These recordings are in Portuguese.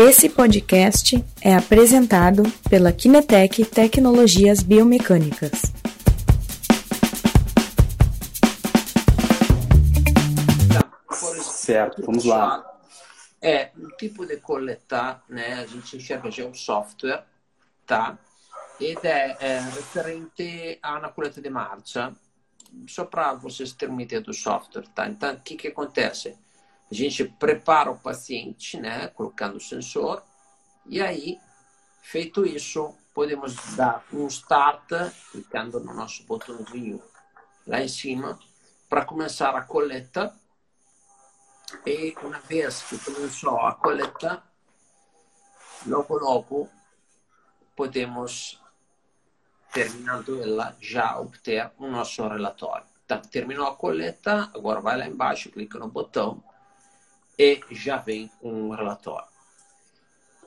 Esse podcast é apresentado pela Kinetec Tecnologias Biomecânicas. Certo, vamos lá. É um tipo de coletar, né? A gente enxerga já um software, tá? Ed è, é referente a uma coleta de marcha. Só para vocês terem uma ideia do software, tá? Então, o que, que acontece? A gente prepara o paciente, né? Colocando o sensor. E aí, feito isso, podemos dar um start, clicando no nosso botãozinho lá em cima, para começar a coleta. E uma vez que começou a coleta, logo logo podemos, terminando ela, já obter o nosso relatório. Então, terminou a coleta, agora vai lá embaixo, clica no botão e já vem um relatório.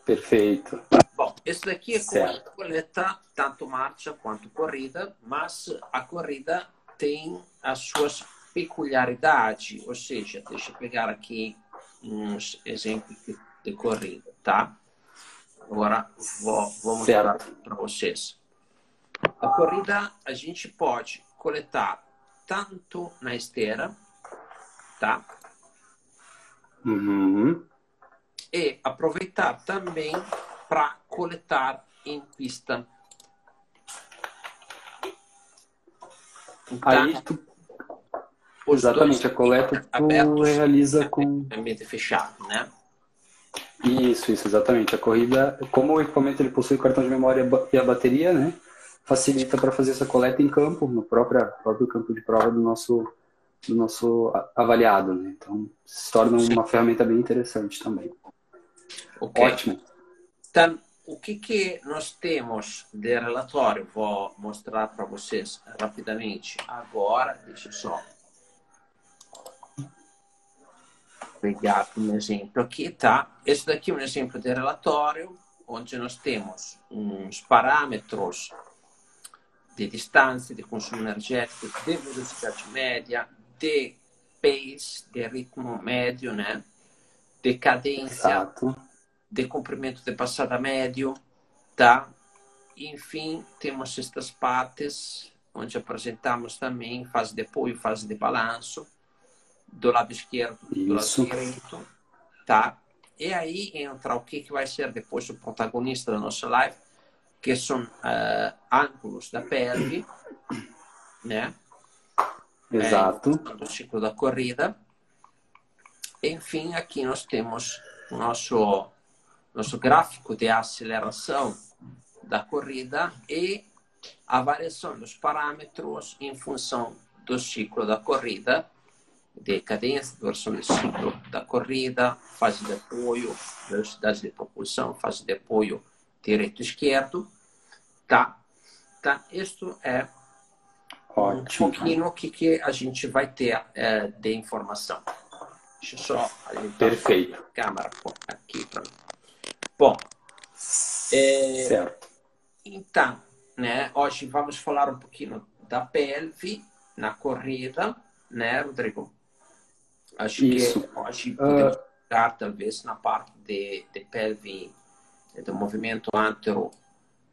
Perfeito. Bom, esse daqui é certo. coleta tanto marcha quanto corrida, mas a corrida tem as suas peculiaridades, ou seja, deixa eu pegar aqui uns exemplos de corrida, tá? Agora vou, vou mostrar para vocês. A corrida a gente pode coletar tanto na esteira, tá? Uhum. E aproveitar também para coletar em pista. Então, Aí tu... Exatamente, a coleta tu realiza com... Ambiente fechado, né? Isso, isso, exatamente. A corrida, como o equipamento ele possui o cartão de memória e a bateria, né? Facilita para fazer essa coleta em campo, no próprio, próprio campo de prova do nosso, do nosso avaliado, né? Então, se torna uma ferramenta bem interessante também. Okay. Ótimo. Então, o que, que nós temos de relatório? Vou mostrar para vocês rapidamente. Agora, deixa eu só pegar um exemplo aqui, tá? Esse daqui é um exemplo de relatório, onde nós temos uns parâmetros de distância, de consumo energético, de velocidade média, de pace, de ritmo médio, né? De cadência, Exato. de comprimento de passada médio, tá? Enfim, temos estas partes onde apresentamos também fase de apoio, fase de balanço do lado esquerdo do Isso. lado direito, tá? E aí entra o que, que vai ser depois o protagonista da nossa live, que são uh, ângulos da pelve, né? Exato. É, do ciclo da corrida. Enfim, aqui nós temos o nosso, nosso gráfico de aceleração da corrida e a variação dos parâmetros em função do ciclo da corrida de cadência, versão do ciclo da corrida, fase de apoio, velocidade de propulsão, fase de apoio direito esquerdo, tá? Tá, isso é Ótimo. um pouquinho o que, que a gente vai ter é, de informação. Deixa eu só Perfeito. a câmera aqui para mim. Bom, é, certo. Então, né, hoje vamos falar um pouquinho da pelve na corrida, né, Rodrigo? Acho Isso. que hoje podemos uh... talvez na parte de, de pelve, do movimento antero,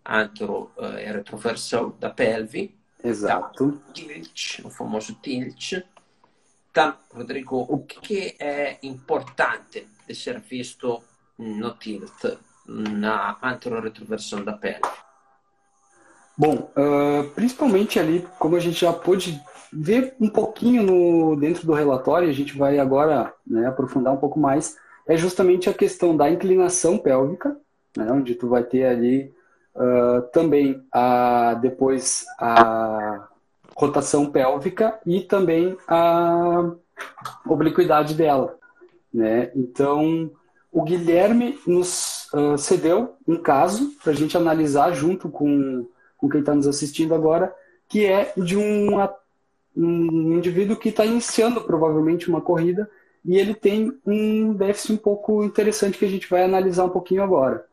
antero uh, e retroversão da pelve. Exato. Tá? Tilt, o famoso tilt. Então, Rodrigo, o que é importante de ser visto no tilt, na antero-retroversão da pelve? Bom, uh, principalmente ali, como a gente já pôde ver um pouquinho no, dentro do relatório, a gente vai agora né, aprofundar um pouco mais, é justamente a questão da inclinação pélvica, né, onde tu vai ter ali uh, também a, depois a rotação pélvica e também a obliquidade dela. Né? Então, o Guilherme nos uh, cedeu um caso para a gente analisar junto com, com quem está nos assistindo agora, que é de um, um indivíduo que está iniciando provavelmente uma corrida e ele tem um déficit um pouco interessante que a gente vai analisar um pouquinho agora.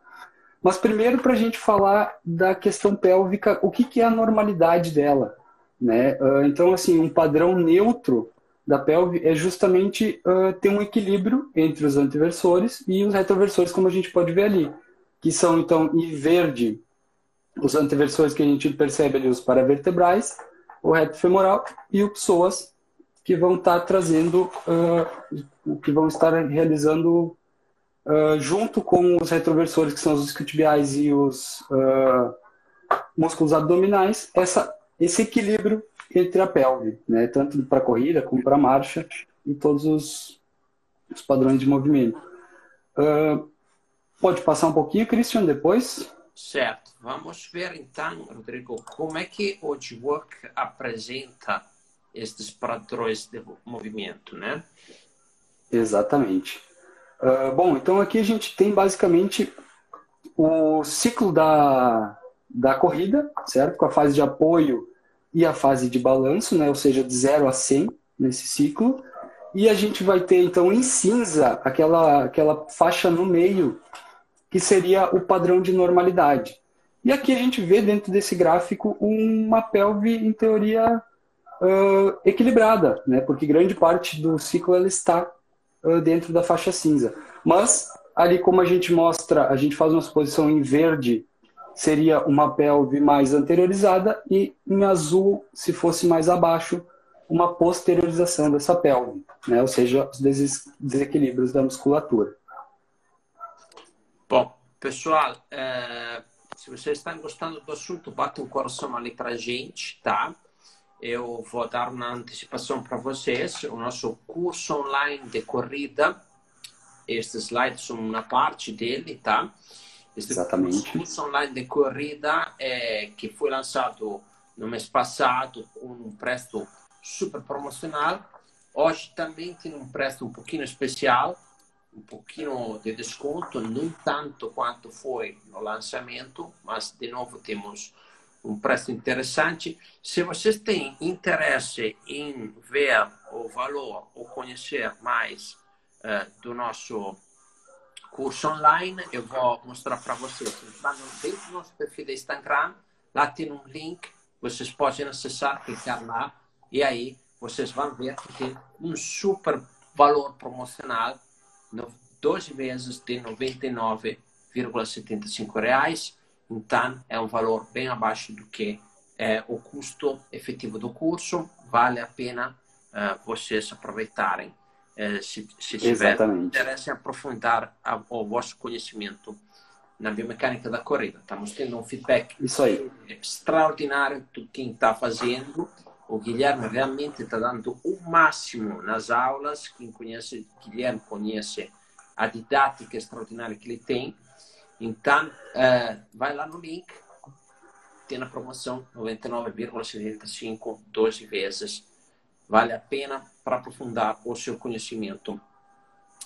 Mas primeiro, para a gente falar da questão pélvica, o que, que é a normalidade dela? Né? Então, assim, um padrão neutro da pelve é justamente uh, ter um equilíbrio entre os anteversores e os retroversores, como a gente pode ver ali, que são então em verde os anteversores que a gente percebe ali, os paravertebrais, o reto femoral e o psoas, que vão estar trazendo, uh, que vão estar realizando uh, junto com os retroversores, que são os isquiotibiais e os uh, músculos abdominais, essa, esse equilíbrio entre a pelve, né? tanto para corrida como para marcha e todos os, os, padrões de movimento. Uh, pode passar um pouquinho, Christian, depois? Certo. Vamos ver então, Rodrigo, como é que o G-Work apresenta estes padrões de movimento, né? Exatamente. Uh, bom, então aqui a gente tem basicamente o ciclo da, da corrida, certo? Com a fase de apoio e a fase de balanço, né? ou seja, de 0 a 100 nesse ciclo. E a gente vai ter, então, em cinza, aquela, aquela faixa no meio, que seria o padrão de normalidade. E aqui a gente vê dentro desse gráfico uma pelve, em teoria, uh, equilibrada, né? porque grande parte do ciclo ela está dentro da faixa cinza. Mas, ali como a gente mostra, a gente faz uma exposição em verde seria uma pelve mais anteriorizada e em azul, se fosse mais abaixo, uma posteriorização dessa pelve, né? ou seja, os desequilíbrios da musculatura. Bom, pessoal, é, se vocês estão gostando do assunto, bate um coração ali para a gente, tá? Eu vou dar uma antecipação para vocês, o nosso curso online de corrida, estes slides são uma parte dele, tá? Este Exatamente. curso online de corrida é, que foi lançado no mês passado com um preço super promocional. Hoje também tem um preço um pouquinho especial, um pouquinho de desconto, não tanto quanto foi no lançamento, mas de novo temos um preço interessante. Se vocês têm interesse em ver o valor ou conhecer mais uh, do nosso curso online, eu vou mostrar para vocês. Lá dentro do nosso perfil do Instagram, lá tem um link, vocês podem acessar, clicar lá, e aí vocês vão ver que tem um super valor promocional, 12 vezes de 99,75 reais. Então, é um valor bem abaixo do que é o custo efetivo do curso. Vale a pena uh, vocês aproveitarem é, se, se tiver interesse em aprofundar a, o vosso conhecimento na biomecânica da corrida. Estamos tendo um feedback extraordinário de quem está fazendo. O Guilherme realmente está dando o máximo nas aulas. Quem conhece Guilherme conhece a didática extraordinária que ele tem. Então, uh, vai lá no link, tem a promoção 99,75, 12 vezes. Vale a pena para aprofundar o seu conhecimento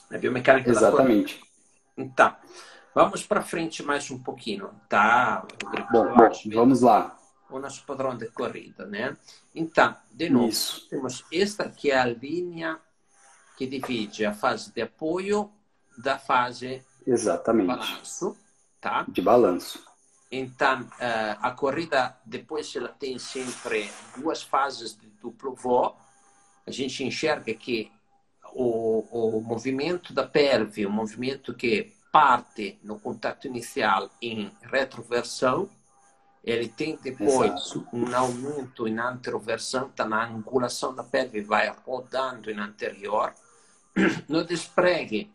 na biomecânica Exatamente. Então, vamos para frente mais um pouquinho, tá? Bom, bom vamos lá. O nosso padrão de corrida, né? Então, de novo, Isso. temos esta que é a linha que divide a fase de apoio da fase Exatamente. de balanço, tá? De balanço. Então, eh, a corrida, depois ela tem sempre duas fases de duplo voo, a gente enxerga que o, o movimento da pelve, o movimento que parte no contato inicial em retroversão, ele tem depois Exato. um aumento em anteroversão, então a angulação da pelve vai rodando em anterior. No despregue,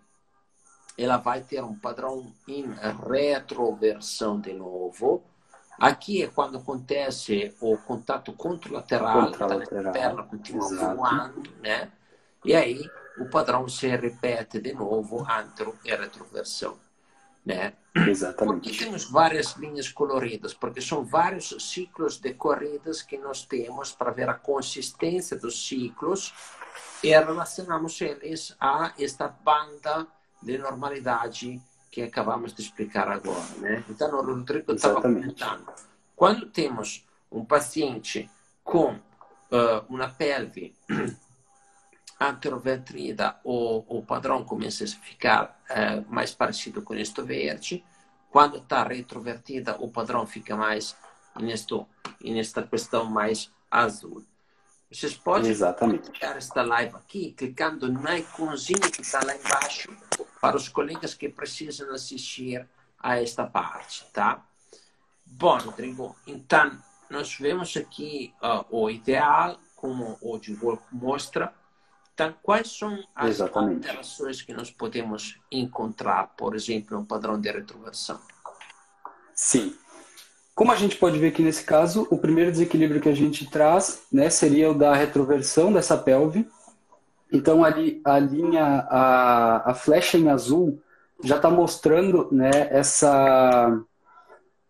ela vai ter um padrão em retroversão de novo, Aqui é quando acontece o contato contralateral, contralateral. a perna continua Exato. voando, né? E aí o padrão se repete de novo, antro e retroversão, né? Exatamente. Aqui temos várias linhas coloridas, porque são vários ciclos de corridas que nós temos para ver a consistência dos ciclos e relacionamos eles a esta banda de normalidade que acabamos de explicar agora. Né? Então, o Rodrigo estava comentando. Quando temos um paciente com uh, uma pelve anterovertida, o, o padrão começa a ficar uh, mais parecido com este verde. Quando está retrovertida, o padrão fica mais nesta questão mais azul. Vocês podem Exatamente. esta live aqui, clicando no iconzinho que está lá embaixo, para os colegas que precisam assistir a esta parte, tá? Bom, Rodrigo, então, nós vemos aqui uh, o ideal, como o Google mostra. Então, quais são as Exatamente. alterações que nós podemos encontrar, por exemplo, no padrão de retroversão? Sim. Como a gente pode ver aqui nesse caso, o primeiro desequilíbrio que a gente traz né, seria o da retroversão dessa pelve. Então, ali, a linha, a, a flecha em azul já está mostrando né, essa,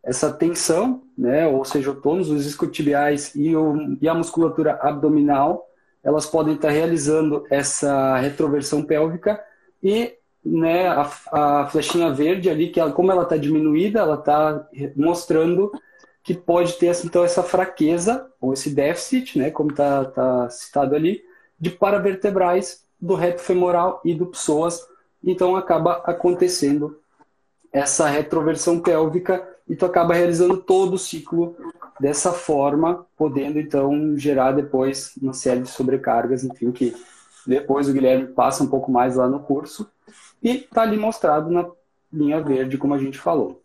essa tensão, né, ou seja, o tônus, os isquiotibiais e, o, e a musculatura abdominal, elas podem estar tá realizando essa retroversão pélvica e né, a, a flechinha verde ali, que ela, como ela está diminuída, ela está mostrando que pode ter então essa fraqueza ou esse déficit, né, como está tá citado ali, de paravertebrais do reto femoral e do psoas. Então acaba acontecendo essa retroversão pélvica e tu acaba realizando todo o ciclo dessa forma, podendo então gerar depois uma série de sobrecargas, enfim, que depois o Guilherme passa um pouco mais lá no curso e está ali mostrado na linha verde, como a gente falou.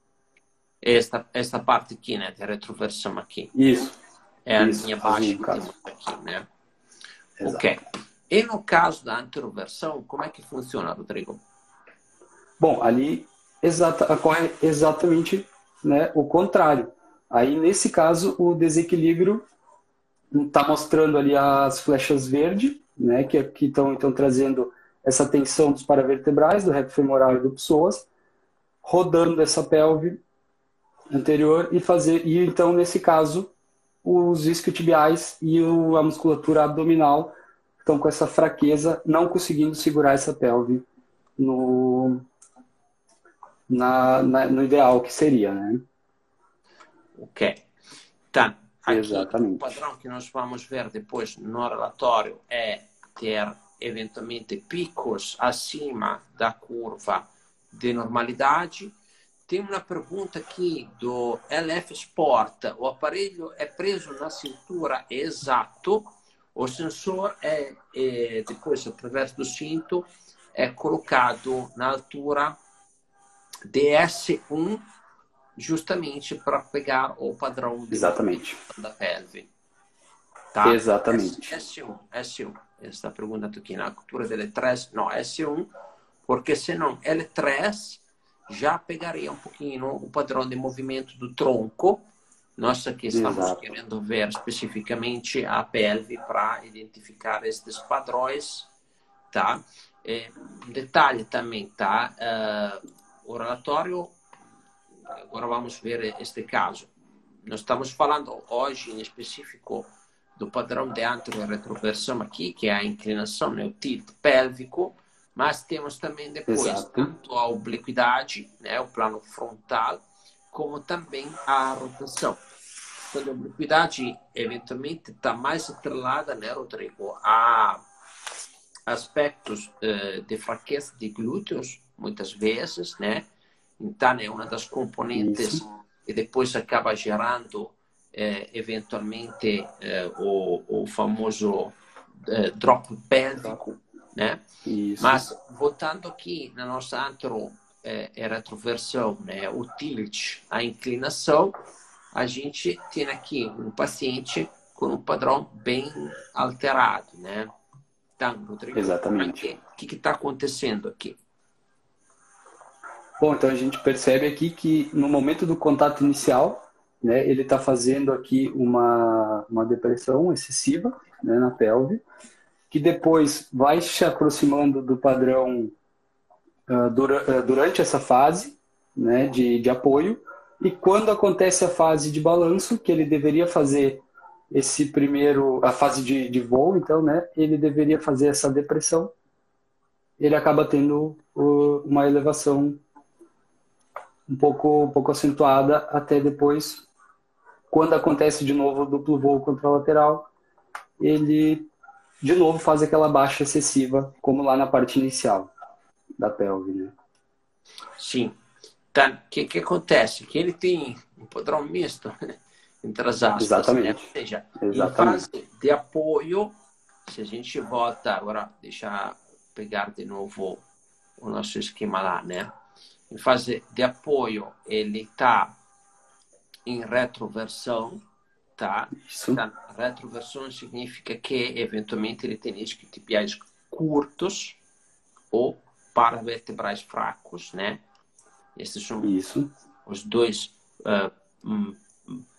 Esta, esta parte aqui, né, de retroversão aqui. Isso. É a Isso, linha baixa que temos aqui, né? Exato. Ok. E no caso da anteroversão, como é que funciona, Rodrigo? Bom, ali exata, ocorre exatamente né, o contrário. Aí, nesse caso, o desequilíbrio está mostrando ali as flechas verdes, né, que estão então trazendo essa tensão dos paravertebrais, do reto femoral e do psoas, rodando essa pelve anterior e fazer e então nesse caso os isquiotibiais e o, a musculatura abdominal estão com essa fraqueza, não conseguindo segurar essa pelve no na, na, no ideal que seria, né? Ok. Então, aqui Exatamente. o padrão que nós vamos ver depois no relatório é ter eventualmente picos acima da curva de normalidade. Tem uma pergunta aqui do LF Sport. O aparelho é preso na cintura exato? O sensor é, é depois, através do cinto, é colocado na altura DS1 justamente para pegar o padrão Exatamente. da pelve. Tá? Exatamente. S1, S1. Esta pergunta aqui na altura delle 3, no, S1, porque senão L3 já pegaria um pouquinho o padrão de movimento do tronco. Nós aqui estamos Exato. querendo ver especificamente a pelve para identificar estes padrões, tá? E, um detalhe também, tá? Uh, o relatório, agora vamos ver este caso. Nós estamos falando hoje em específico do padrão de antero-retroversão aqui, que é a inclinação, né, o tilt pélvico, mas temos também depois Exato. tanto a obliquidade, né, o plano frontal, como também a rotação. Então, a obliquidade eventualmente está mais atrelada, né, Rodrigo, a aspectos eh, de fraqueza de glúteos, muitas vezes, né? Então, é uma das componentes Isso. que depois acaba gerando eh, eventualmente eh, o, o famoso eh, drop pélvico, né? Isso. Mas voltando aqui na nossa antro eh, retroversão, né? O tilt, a inclinação, a gente tem aqui um paciente com um padrão bem alterado, né? Então, Rodrigo, Exatamente. o que está acontecendo aqui? Bom, então a gente percebe aqui que no momento do contato inicial, né, ele está fazendo aqui uma, uma depressão excessiva né, na pelve, que depois vai se aproximando do padrão uh, dura, uh, durante essa fase né, de, de apoio, e quando acontece a fase de balanço, que ele deveria fazer esse primeiro, a fase de, de voo, então, né, ele deveria fazer essa depressão, ele acaba tendo uh, uma elevação um pouco, um pouco acentuada até depois, quando acontece de novo o duplo voo contralateral, ele de novo faz aquela baixa excessiva, como lá na parte inicial da pelve, né? Sim. Então, o que, que acontece? Que ele tem um padrão misto. entre as aspas. Exatamente. Né? Ou seja, Exatamente. em fase de apoio, se a gente volta, agora deixa pegar de novo o nosso esquema lá, né? Em fase de apoio, ele está em retroversão, tá? Isso. Tá, retroversão significa que eventualmente ele tem isquiotibiais curtos ou paravertebrais fracos, né? Esses são Isso. os dois uh,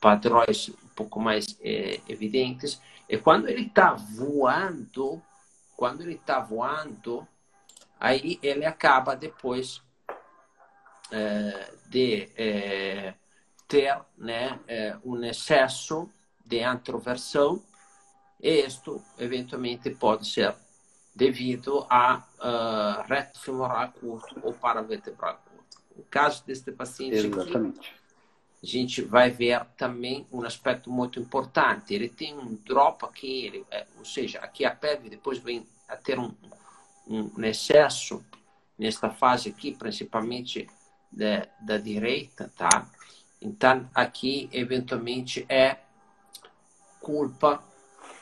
padrões um pouco mais eh, evidentes. E quando ele está voando, quando ele está voando, aí ele acaba depois eh, de eh, ter né, um excesso de antroversão e isto eventualmente pode ser devido a uh, reto femoral curto ou paravertebral curto. No caso deste paciente Exatamente. aqui, a gente vai ver também um aspecto muito importante. Ele tem um drop aqui, ele, é, ou seja, aqui a pelve depois vem a ter um, um excesso nesta fase aqui, principalmente da, da direita, tá? Então, aqui, eventualmente, é culpa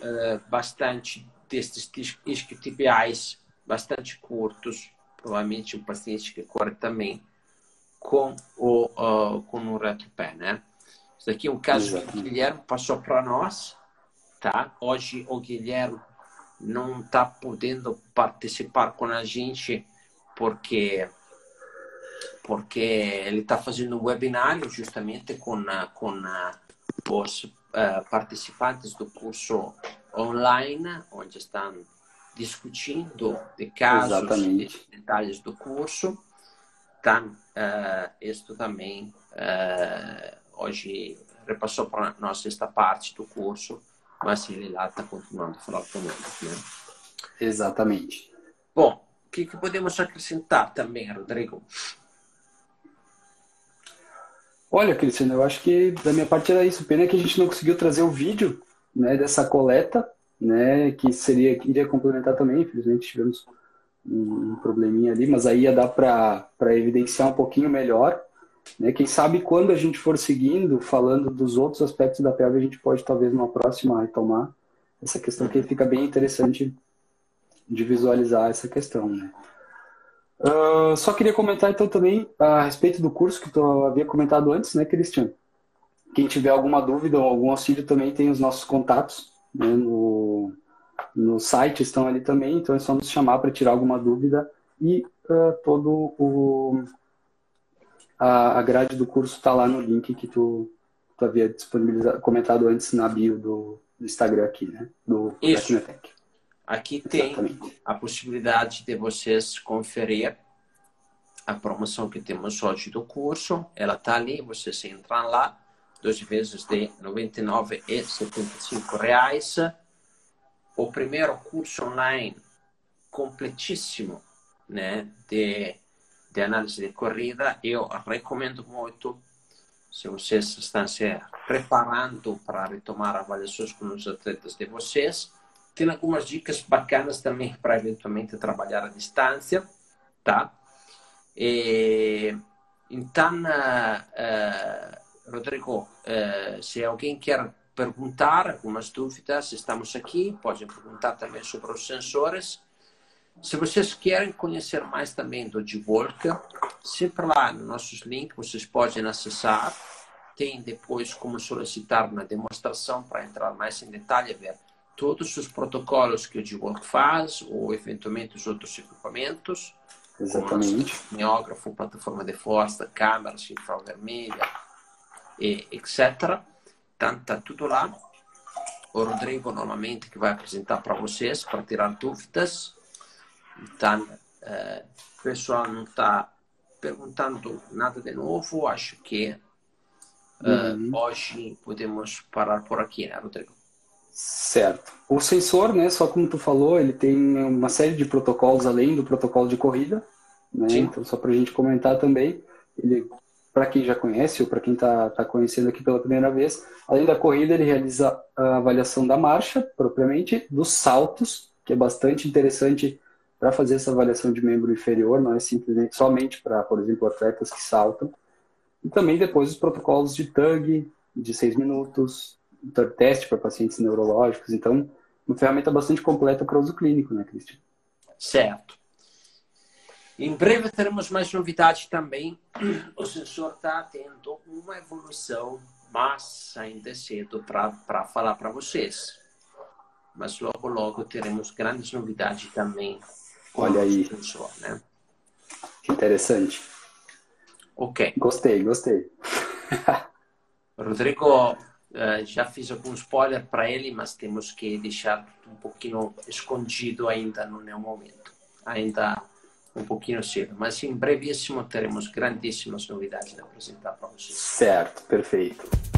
uh, bastante destes isquiotibiais bastante curtos, provavelmente um paciente que corre também com o uh, com o retropé, né? Isso aqui é um caso que o Guilherme passou para nós, tá? Hoje o Guilherme não está podendo participar com a gente porque porque ele está fazendo um webinário justamente com com os uh, participantes do curso online, onde estão discutindo de casos Exatamente. e detalhes do curso. Então, uh, isto também uh, hoje repassou para nós esta parte do curso, mas ele lá está continuando a falar conosco. Né? Exatamente. Bom, o que, que podemos acrescentar também, Rodrigo? Olha, Cristiano, eu acho que da minha parte era isso. Pena que a gente não conseguiu trazer o vídeo né, dessa coleta, né, que seria iria complementar também. Infelizmente tivemos um, probleminha ali, mas aí ia dar para evidenciar um pouquinho melhor. Né? Quem sabe quando a gente for seguindo, falando dos outros aspectos da pelve, a gente pode talvez numa próxima retomar essa questão que fica bem interessante de visualizar essa questão, né? Uh, só queria comentar então também a respeito do curso que tu havia comentado antes, né, Cristiano? Quem tiver alguma dúvida ou algum auxílio também tem os nossos contatos né, no, no site, estão ali também, então é só nos chamar para tirar alguma dúvida e uh, todo o a, a grade do curso está lá no link que tu, tu havia disponibilizado, comentado antes na bio do, do Instagram aqui, né? Do Isso. Aqui tem a possibilidade de vocês conferir a promoção que temos hoje do curso. Ela está ali, vocês entram lá, duas vezes de 99,75 reais. O primeiro curso online completíssimo, né, de, de análise de corrida, eu recomendo muito se vocês estão se preparando para retomar avaliações com os atletas de vocês tem algumas dicas bacanas também para eventualmente trabalhar à distância, tá? E, então, uh, Rodrigo, uh, se alguém quer perguntar algumas dúvidas, estamos aqui. Podem perguntar também sobre os sensores. Se vocês querem conhecer mais também do G-Walk, sempre lá nos nossos links vocês podem acessar. Tem depois como solicitar uma demonstração para entrar mais em detalhe, ver todos os protocolos que o G-Work faz, ou eventualmente os outros equipamentos. Exatamente. Miógrafo, plataforma de força, câmeras infravermelha, e etc. Então, está tudo lá. O Rodrigo, normalmente, que vai apresentar para vocês, para tirar dúvidas. Então, é, o pessoal não está perguntando nada de novo. Acho que uhum. hoje podemos parar por aqui, né, Rodrigo? Certo. O sensor, né, só como tu falou, ele tem uma série de protocolos além do protocolo de corrida, né? Então só para a gente comentar também, ele para quem já conhece ou para quem está tá conhecendo aqui pela primeira vez, além da corrida ele realiza a avaliação da marcha propriamente, dos saltos, que é bastante interessante para fazer essa avaliação de membro inferior, não é simplesmente somente para, por exemplo, atletas que saltam. E também depois os protocolos de tug, de seis minutos, teste para pacientes neurológicos. Então, uma ferramenta bastante completa para uso clínico, né, Cristian? Certo. Em breve teremos mais novidades também. O sensor está tendo uma evolução, mas ainda é cedo para falar para vocês. Mas logo, logo teremos grandes novidades também. Olha aí. Sensor, né? Interessante. Ok. Gostei, gostei. Rodrigo, uh, já fiz algum spoiler para ele, mas temos que deixar um pouquinho escondido ainda no meu momento. Ainda um pouquinho cedo, mas em brevíssimo teremos grandíssimas novidades a apresentar para vocês. Certo, perfeito.